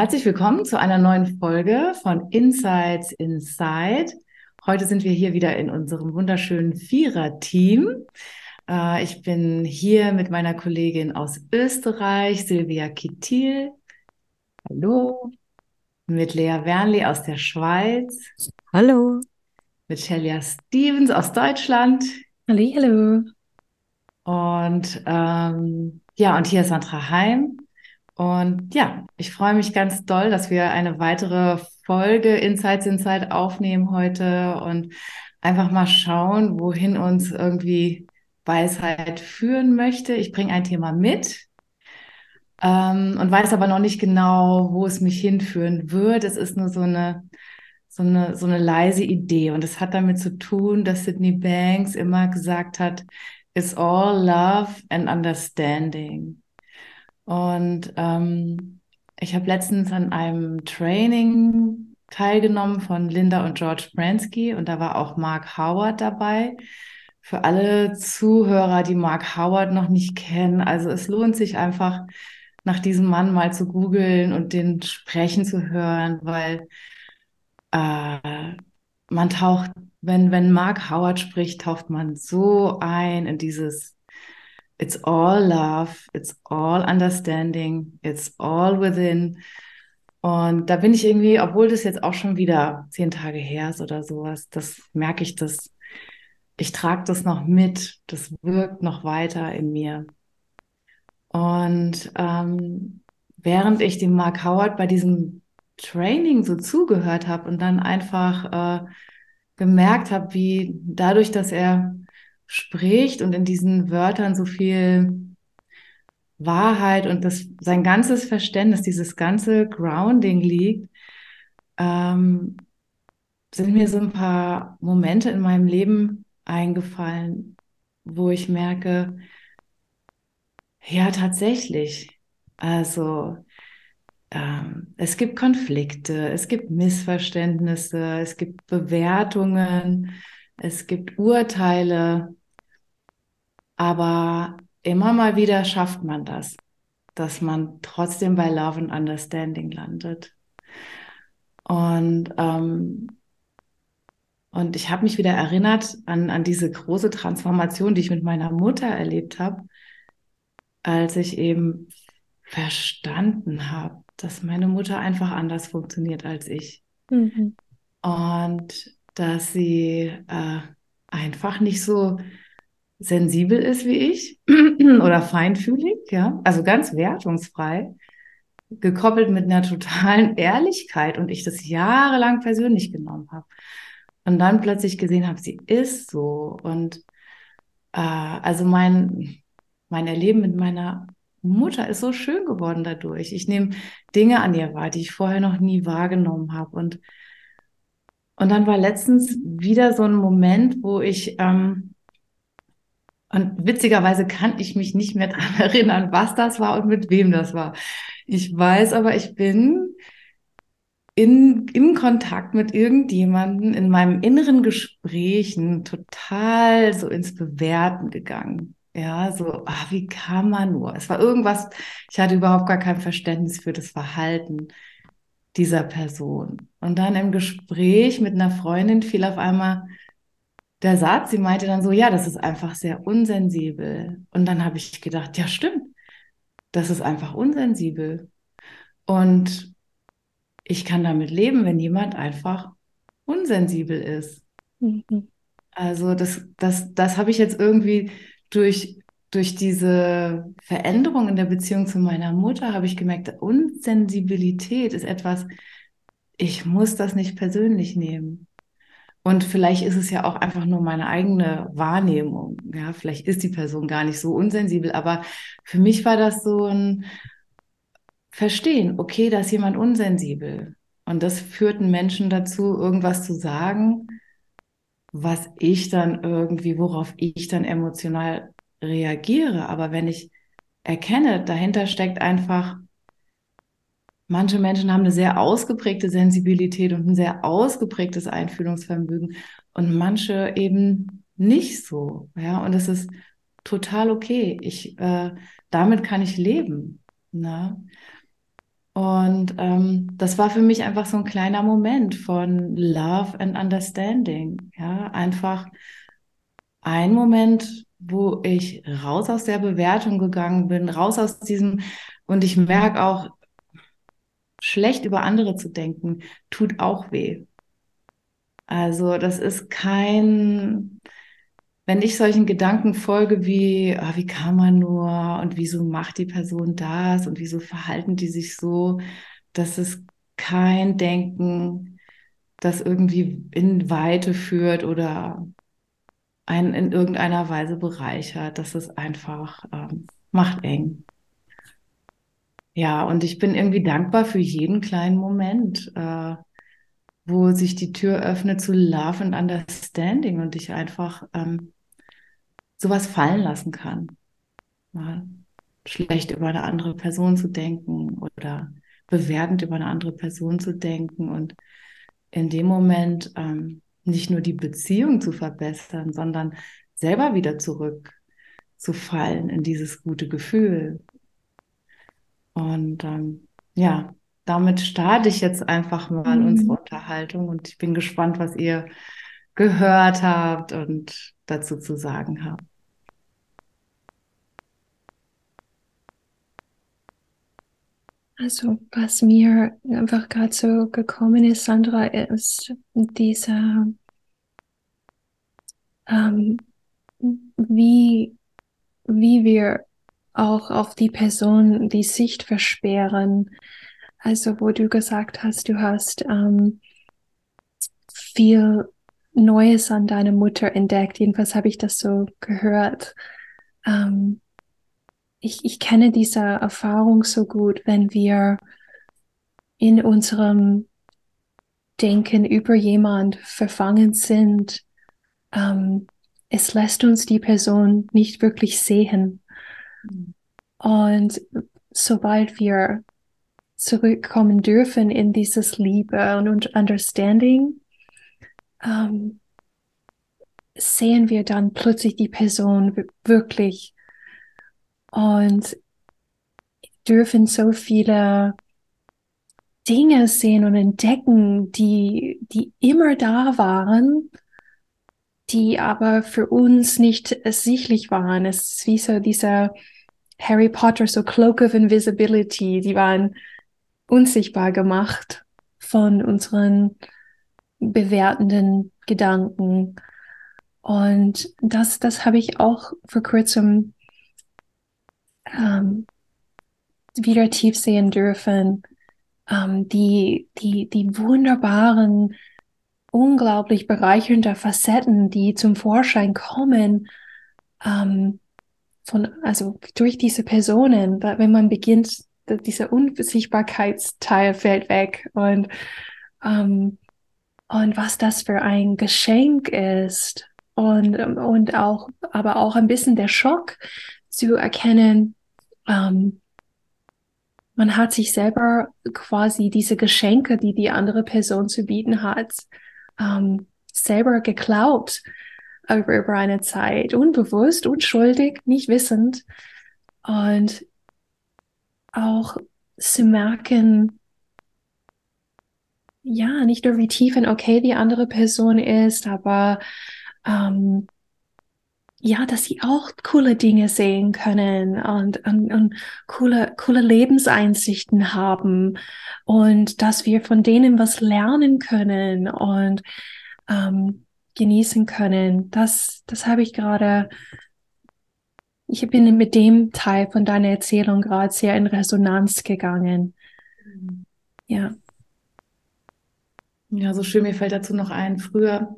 Herzlich willkommen zu einer neuen Folge von Insights Inside. Heute sind wir hier wieder in unserem wunderschönen Vierer-Team. Äh, ich bin hier mit meiner Kollegin aus Österreich, Silvia Kittil. Hallo. Mit Lea Wernli aus der Schweiz. Hallo. Mit Shelia Stevens aus Deutschland. Hallo. Und ähm, ja, und hier ist Sandra Heim und ja, ich freue mich ganz doll, dass wir eine weitere Folge Insights Inside aufnehmen heute und einfach mal schauen, wohin uns irgendwie Weisheit führen möchte. Ich bringe ein Thema mit ähm, und weiß aber noch nicht genau, wo es mich hinführen wird. Es ist nur so eine, so eine, so eine leise Idee und es hat damit zu tun, dass Sydney Banks immer gesagt hat, it's all love and understanding. Und ähm, ich habe letztens an einem Training teilgenommen von Linda und George Bransky und da war auch Mark Howard dabei. Für alle Zuhörer, die Mark Howard noch nicht kennen, also es lohnt sich einfach nach diesem Mann mal zu googeln und den sprechen zu hören, weil äh, man taucht, wenn, wenn Mark Howard spricht, taucht man so ein in dieses It's all love, it's all understanding, it's all within. Und da bin ich irgendwie, obwohl das jetzt auch schon wieder zehn Tage her ist oder sowas, das merke ich, dass ich trage das noch mit, das wirkt noch weiter in mir. Und ähm, während ich dem Mark Howard bei diesem Training so zugehört habe und dann einfach äh, gemerkt habe, wie dadurch, dass er spricht und in diesen Wörtern so viel Wahrheit und das, sein ganzes Verständnis, dieses ganze Grounding liegt, ähm, sind mir so ein paar Momente in meinem Leben eingefallen, wo ich merke, ja, tatsächlich. Also ähm, es gibt Konflikte, es gibt Missverständnisse, es gibt Bewertungen, es gibt Urteile, aber immer mal wieder schafft man das, dass man trotzdem bei Love and Understanding landet. Und, ähm, und ich habe mich wieder erinnert an, an diese große Transformation, die ich mit meiner Mutter erlebt habe, als ich eben verstanden habe, dass meine Mutter einfach anders funktioniert als ich. Mhm. Und dass sie äh, einfach nicht so sensibel ist wie ich oder feinfühlig, ja, also ganz wertungsfrei, gekoppelt mit einer totalen Ehrlichkeit und ich das jahrelang persönlich genommen habe. Und dann plötzlich gesehen habe, sie ist so. Und äh, also mein, mein Erleben mit meiner Mutter ist so schön geworden dadurch. Ich nehme Dinge an ihr wahr, die ich vorher noch nie wahrgenommen habe. Und, und dann war letztens wieder so ein Moment, wo ich ähm, und witzigerweise kann ich mich nicht mehr daran erinnern, was das war und mit wem das war. Ich weiß aber, ich bin in, im Kontakt mit irgendjemanden in meinem inneren Gesprächen total so ins Bewerten gegangen. Ja, so, ach, wie kann man nur? Es war irgendwas, ich hatte überhaupt gar kein Verständnis für das Verhalten dieser Person. Und dann im Gespräch mit einer Freundin fiel auf einmal der Satz, sie meinte dann so, ja, das ist einfach sehr unsensibel. Und dann habe ich gedacht, ja, stimmt, das ist einfach unsensibel. Und ich kann damit leben, wenn jemand einfach unsensibel ist. Mhm. Also das, das, das habe ich jetzt irgendwie durch, durch diese Veränderung in der Beziehung zu meiner Mutter, habe ich gemerkt, Unsensibilität ist etwas, ich muss das nicht persönlich nehmen. Und vielleicht ist es ja auch einfach nur meine eigene Wahrnehmung. Ja, vielleicht ist die Person gar nicht so unsensibel, aber für mich war das so ein, verstehen, okay, da ist jemand unsensibel. Und das führt einen Menschen dazu, irgendwas zu sagen, was ich dann irgendwie, worauf ich dann emotional reagiere. Aber wenn ich erkenne, dahinter steckt einfach, manche Menschen haben eine sehr ausgeprägte Sensibilität und ein sehr ausgeprägtes Einfühlungsvermögen und manche eben nicht so. Ja, und das ist total okay. Ich, äh, damit kann ich leben. Ne? Und ähm, das war für mich einfach so ein kleiner Moment von Love and Understanding. Ja, einfach ein Moment, wo ich raus aus der Bewertung gegangen bin, raus aus diesem, und ich merke auch, schlecht über andere zu denken, tut auch weh. Also das ist kein, wenn ich solchen Gedanken folge wie, ah, wie kann man nur und wieso macht die Person das und wieso verhalten die sich so, das ist kein Denken, das irgendwie in Weite führt oder einen in irgendeiner Weise bereichert. Das ist einfach, ähm, macht eng. Ja, und ich bin irgendwie dankbar für jeden kleinen Moment, äh, wo sich die Tür öffnet zu Love and Understanding und ich einfach ähm, sowas fallen lassen kann. Mal schlecht über eine andere Person zu denken oder bewertend über eine andere Person zu denken und in dem Moment ähm, nicht nur die Beziehung zu verbessern, sondern selber wieder zurückzufallen in dieses gute Gefühl. Und ähm, ja, damit starte ich jetzt einfach mal mhm. unsere Unterhaltung und ich bin gespannt, was ihr gehört habt und dazu zu sagen habt. Also was mir einfach gerade so gekommen ist, Sandra, ist dieser, ähm, wie, wie wir auch auf die Person die Sicht versperren. Also wo du gesagt hast, du hast ähm, viel Neues an deiner Mutter entdeckt. Jedenfalls habe ich das so gehört. Ähm, ich, ich kenne diese Erfahrung so gut, wenn wir in unserem Denken über jemand verfangen sind. Ähm, es lässt uns die Person nicht wirklich sehen. Und sobald wir zurückkommen dürfen in dieses Liebe und Understanding, ähm, sehen wir dann plötzlich die Person wirklich. Und dürfen so viele Dinge sehen und entdecken, die, die immer da waren, die aber für uns nicht ersichtlich waren. Es ist wie so dieser Harry Potter, so Cloak of Invisibility, die waren unsichtbar gemacht von unseren bewertenden Gedanken. Und das, das habe ich auch vor kurzem ähm, wieder tief sehen dürfen, ähm, die, die, die wunderbaren, unglaublich bereichernden Facetten, die zum Vorschein kommen, ähm, von, also durch diese Personen, wenn man beginnt, dieser Unsichtbarkeitsteil fällt weg und, ähm, und was das für ein Geschenk ist. Und, und auch, aber auch ein bisschen der Schock zu erkennen, ähm, man hat sich selber quasi diese Geschenke, die die andere Person zu bieten hat, ähm, selber geklaut über, über eine Zeit, unbewusst, unschuldig, nicht wissend. Und auch zu merken, ja, nicht nur wie tief und okay die andere Person ist, aber ähm, ja, dass sie auch coole Dinge sehen können und, und, und coole, coole Lebenseinsichten haben und dass wir von denen was lernen können und ähm, genießen können. Das, das habe ich gerade, ich bin mit dem Teil von deiner Erzählung gerade sehr in Resonanz gegangen. Ja. Ja, so schön. Mir fällt dazu noch ein. Früher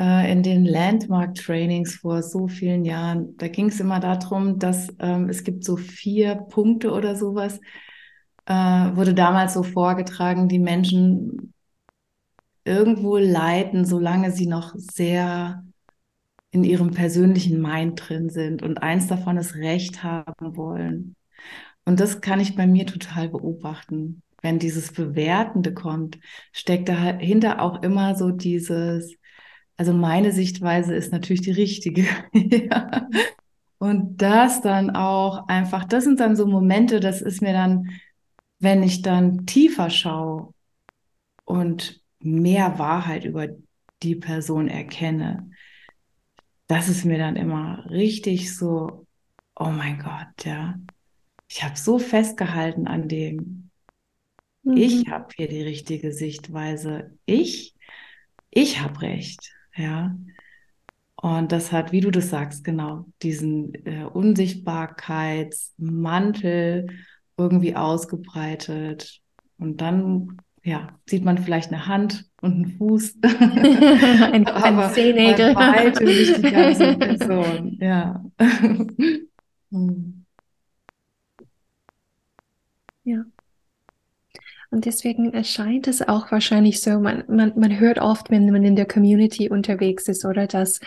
äh, in den Landmark-Trainings vor so vielen Jahren, da ging es immer darum, dass ähm, es gibt so vier Punkte oder sowas, äh, wurde damals so vorgetragen, die Menschen irgendwo leiten, solange sie noch sehr in ihrem persönlichen Mind drin sind und eins davon ist Recht haben wollen. Und das kann ich bei mir total beobachten. Wenn dieses Bewertende kommt, steckt dahinter auch immer so dieses, also meine Sichtweise ist natürlich die richtige. ja. Und das dann auch einfach, das sind dann so Momente, das ist mir dann, wenn ich dann tiefer schaue und mehr Wahrheit über die Person erkenne, das ist mir dann immer richtig so, oh mein Gott, ja. Ich habe so festgehalten an dem, mhm. ich habe hier die richtige Sichtweise. Ich, ich habe recht, ja. Und das hat, wie du das sagst, genau, diesen äh, Unsichtbarkeitsmantel irgendwie ausgebreitet. Und dann ja, sieht man vielleicht eine Hand und einen Fuß. ein, ein Zehennägel. Bei weitem nicht die ganze Person, ja. ja. Und deswegen erscheint es auch wahrscheinlich so, man, man, man hört oft, wenn man in der Community unterwegs ist, oder dass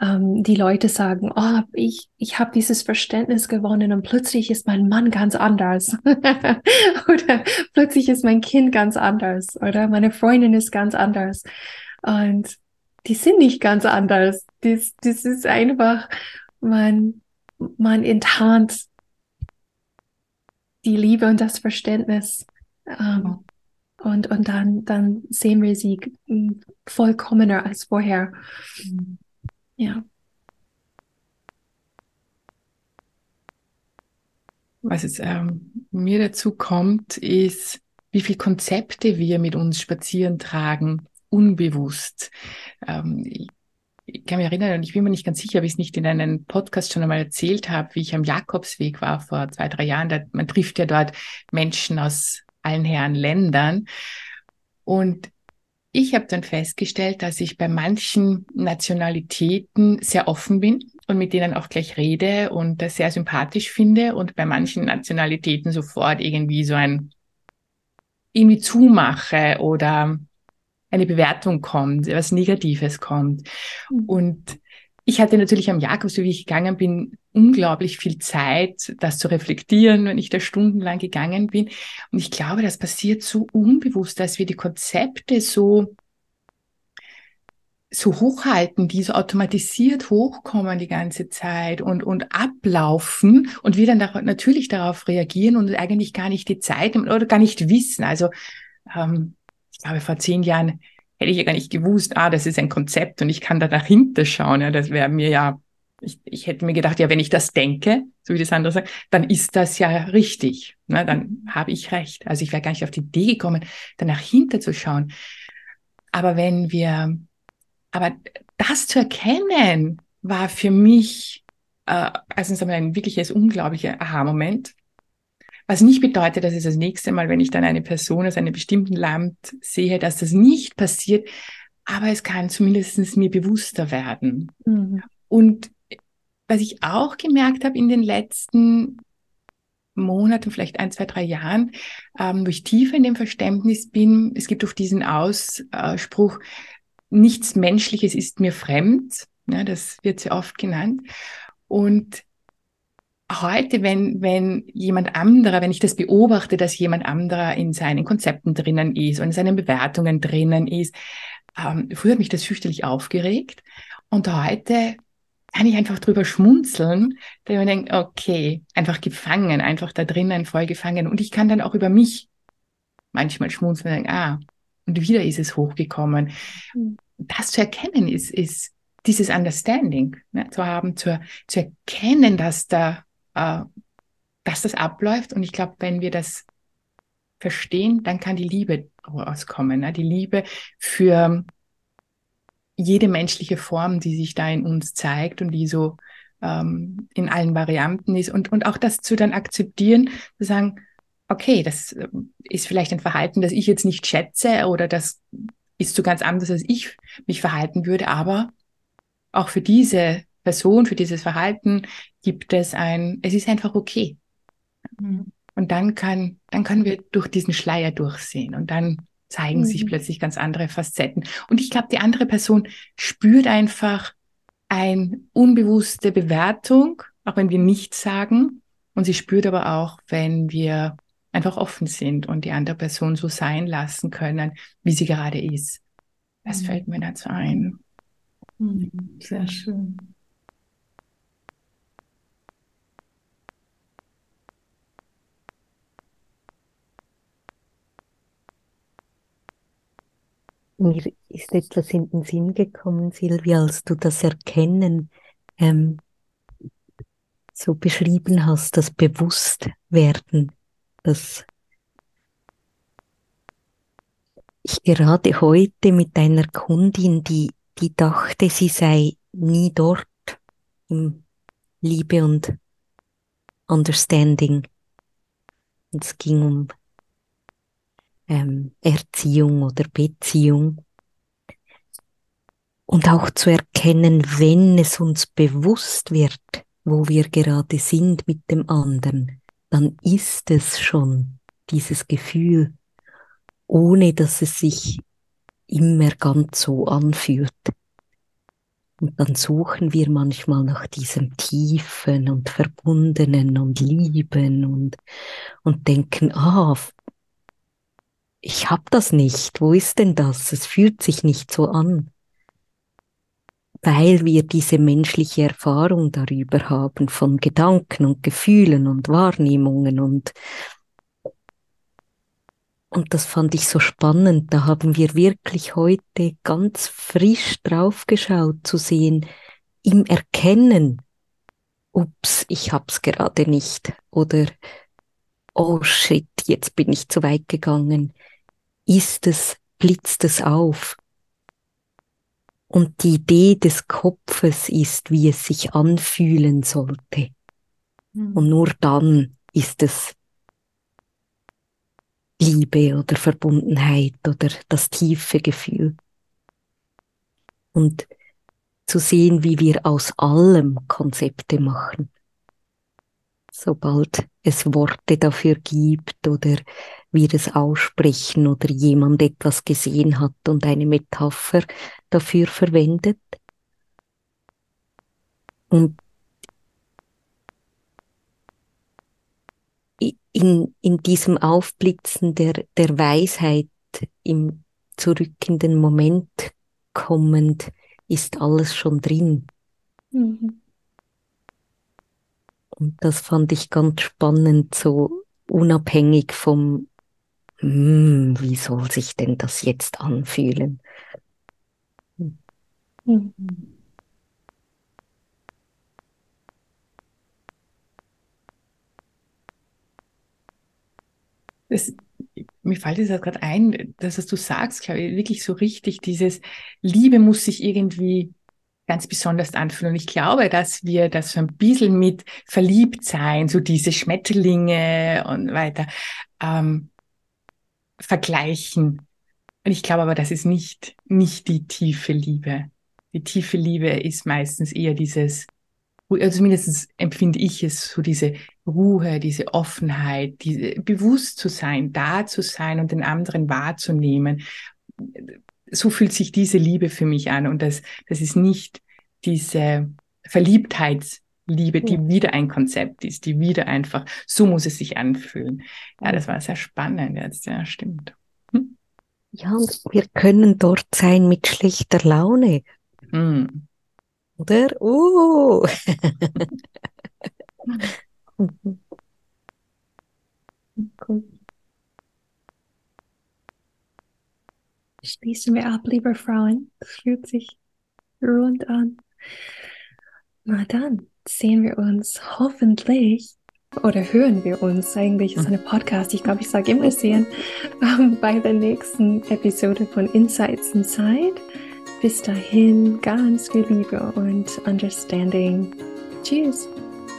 ähm, die Leute sagen, oh, ich, ich habe dieses Verständnis gewonnen und plötzlich ist mein Mann ganz anders. oder plötzlich ist mein Kind ganz anders. Oder meine Freundin ist ganz anders. Und die sind nicht ganz anders. Das, das ist einfach, man, man enttarnt die Liebe und das Verständnis. Ähm, und, und dann, dann sehen wir sie vollkommener als vorher. Mhm. Ja. Was jetzt ähm, mir dazu kommt, ist, wie viele Konzepte wir mit uns spazieren tragen, unbewusst. Ähm, ich, ich kann mich erinnern, und ich bin mir nicht ganz sicher, ob ich es nicht in einem Podcast schon einmal erzählt habe, wie ich am Jakobsweg war vor zwei, drei Jahren. Da, man trifft ja dort Menschen aus allen Herren Ländern. Und ich habe dann festgestellt, dass ich bei manchen Nationalitäten sehr offen bin und mit denen auch gleich rede und das sehr sympathisch finde und bei manchen Nationalitäten sofort irgendwie so ein irgendwie zumache oder eine Bewertung kommt, was Negatives kommt. Mhm. Und ich hatte natürlich am Jakob, so wie ich gegangen bin, unglaublich viel Zeit, das zu reflektieren, wenn ich da stundenlang gegangen bin. Und ich glaube, das passiert so unbewusst, dass wir die Konzepte so so hochhalten, die so automatisiert hochkommen die ganze Zeit und, und ablaufen und wir dann da, natürlich darauf reagieren und eigentlich gar nicht die Zeit oder gar nicht wissen. Also ähm, ich glaube, vor zehn Jahren hätte ich ja gar nicht gewusst, ah, das ist ein Konzept und ich kann da dahinter schauen. Ja, das wäre mir ja, ich, ich hätte mir gedacht, ja, wenn ich das denke, so wie das andere sagt, dann ist das ja richtig. Ne, dann habe ich recht. Also ich wäre gar nicht auf die Idee gekommen, da dahinter zu schauen. Aber wenn wir, aber das zu erkennen, war für mich äh, einmal ein wirkliches, unglaublicher Aha-Moment. Was nicht bedeutet, dass es das nächste Mal, wenn ich dann eine Person aus einem bestimmten Land sehe, dass das nicht passiert, aber es kann zumindest mir bewusster werden. Mhm. Und was ich auch gemerkt habe in den letzten Monaten, vielleicht ein, zwei, drei Jahren, ähm, wo ich tiefer in dem Verständnis bin, es gibt oft diesen Ausspruch, nichts Menschliches ist mir fremd. Ja, das wird sehr oft genannt. Und heute, wenn, wenn jemand anderer, wenn ich das beobachte, dass jemand anderer in seinen Konzepten drinnen ist und in seinen Bewertungen drinnen ist, ähm, früher hat mich das fürchterlich aufgeregt und heute kann ich einfach drüber schmunzeln, da ich mir denke, okay, einfach gefangen, einfach da drinnen voll gefangen und ich kann dann auch über mich manchmal schmunzeln und denken, ah, und wieder ist es hochgekommen. Mhm. Das zu erkennen ist, ist dieses Understanding ne, zu haben, zu, zu erkennen, dass da äh, dass das abläuft. Und ich glaube, wenn wir das verstehen, dann kann die Liebe rauskommen. Ne? Die Liebe für jede menschliche Form, die sich da in uns zeigt und die so ähm, in allen Varianten ist. Und, und auch das zu dann akzeptieren, zu sagen, okay, das äh, ist vielleicht ein Verhalten, das ich jetzt nicht schätze oder das ist so ganz anders, als ich mich verhalten würde, aber auch für diese Person, für dieses Verhalten gibt es ein, es ist einfach okay. Mhm. Und dann kann, dann können wir durch diesen Schleier durchsehen und dann zeigen mhm. sich plötzlich ganz andere Facetten. Und ich glaube, die andere Person spürt einfach eine unbewusste Bewertung, auch wenn wir nichts sagen. Und sie spürt aber auch, wenn wir einfach offen sind und die andere Person so sein lassen können, wie sie gerade ist. Das mhm. fällt mir dazu ein. Mhm. Sehr schön. Mir ist etwas in den Sinn gekommen, Silvia, als du das Erkennen ähm, so beschrieben hast, das Bewusstwerden, das ich gerade heute mit einer Kundin, die, die dachte, sie sei nie dort im Liebe und Understanding. Und es ging um ähm, Erziehung oder Beziehung. Und auch zu erkennen, wenn es uns bewusst wird, wo wir gerade sind mit dem anderen, dann ist es schon dieses Gefühl, ohne dass es sich immer ganz so anfühlt. Und dann suchen wir manchmal nach diesem Tiefen und Verbundenen und Lieben und, und denken, ah, ich hab das nicht. Wo ist denn das? Es fühlt sich nicht so an. Weil wir diese menschliche Erfahrung darüber haben von Gedanken und Gefühlen und Wahrnehmungen und und das fand ich so spannend. Da haben wir wirklich heute ganz frisch draufgeschaut zu sehen, im Erkennen, ups, ich hab's gerade nicht oder oh shit, jetzt bin ich zu weit gegangen ist es, blitzt es auf. Und die Idee des Kopfes ist, wie es sich anfühlen sollte. Mhm. Und nur dann ist es Liebe oder Verbundenheit oder das tiefe Gefühl. Und zu sehen, wie wir aus allem Konzepte machen. Sobald es Worte dafür gibt oder wir es aussprechen oder jemand etwas gesehen hat und eine Metapher dafür verwendet. Und in, in diesem Aufblitzen der, der Weisheit im zurück in den Moment kommend ist alles schon drin. Mhm. Und das fand ich ganz spannend, so unabhängig vom hm, wie soll sich denn das jetzt anfühlen? Das, mir fällt es gerade ein, dass was du sagst, glaube ich, wirklich so richtig, dieses Liebe muss sich irgendwie ganz besonders anfühlen. Und ich glaube, dass wir das so ein bisschen mit verliebt sein, so diese Schmetterlinge und weiter, ähm, vergleichen. Und ich glaube aber, das ist nicht, nicht die tiefe Liebe. Die tiefe Liebe ist meistens eher dieses, also zumindest empfinde ich es so diese Ruhe, diese Offenheit, diese bewusst zu sein, da zu sein und den anderen wahrzunehmen. So fühlt sich diese Liebe für mich an und das, das ist nicht diese Verliebtheits Liebe, die wieder ein Konzept ist, die wieder einfach, so muss es sich anfühlen. Ja, das war sehr spannend jetzt, ja, stimmt. Hm? Ja, und wir können dort sein mit schlechter Laune. Hm. Oder? Uh. Schließen wir ab, liebe Frauen. Das fühlt sich rund an. Na dann sehen wir uns hoffentlich oder hören wir uns eigentlich ist eine Podcast. Ich glaube, ich sage immer sehen ähm, bei der nächsten Episode von Insights Inside. Bis dahin ganz viel Liebe und Understanding. Tschüss.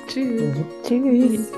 Tschüss. Tschüss.